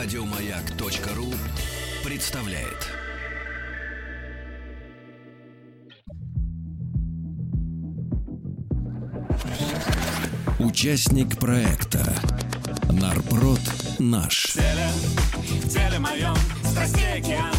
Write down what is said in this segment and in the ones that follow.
Радиомаяк.ру представляет. Участник проекта Нарпрод наш. Теле, теле моем страстей океан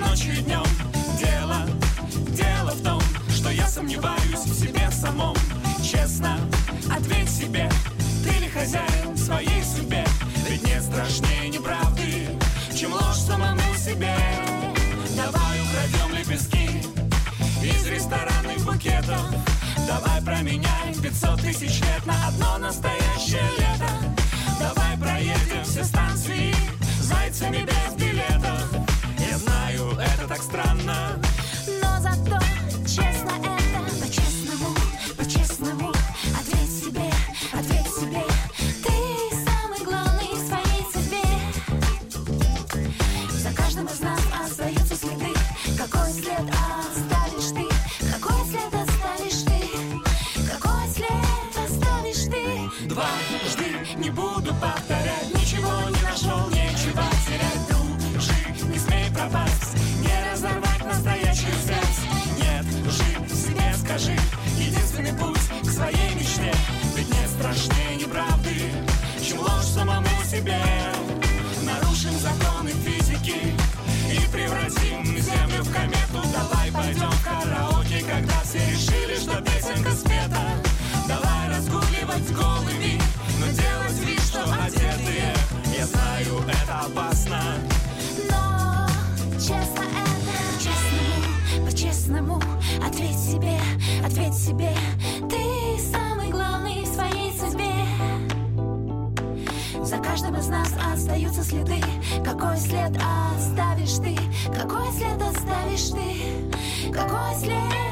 Ночью и днем дело, дело в том Что я сомневаюсь в себе самом Из ресторанных букетов. Давай променяем 500 тысяч лет На одно настоящее лето. Давай проедем все станции Зайцами без билетов. Я знаю, это так странно. Но зато честно это По-честному, по-честному. Ответь себе, ответь себе. Ты самый главный своей судьбе. За каждым из нас остаются следы. Какой след оставишь Дважды не буду повторять. Ничего не нашел, нечего терять. Дружи, не смей пропасть. Не разорвать настоящую связь Нет лжи в себе скажи. Единственный путь к своей мечте. Ведь нет страшнее неправды Чем ложь самому себе ответь себе Ты самый главный в своей судьбе За каждым из нас остаются следы Какой след оставишь ты? Какой след оставишь ты? Какой след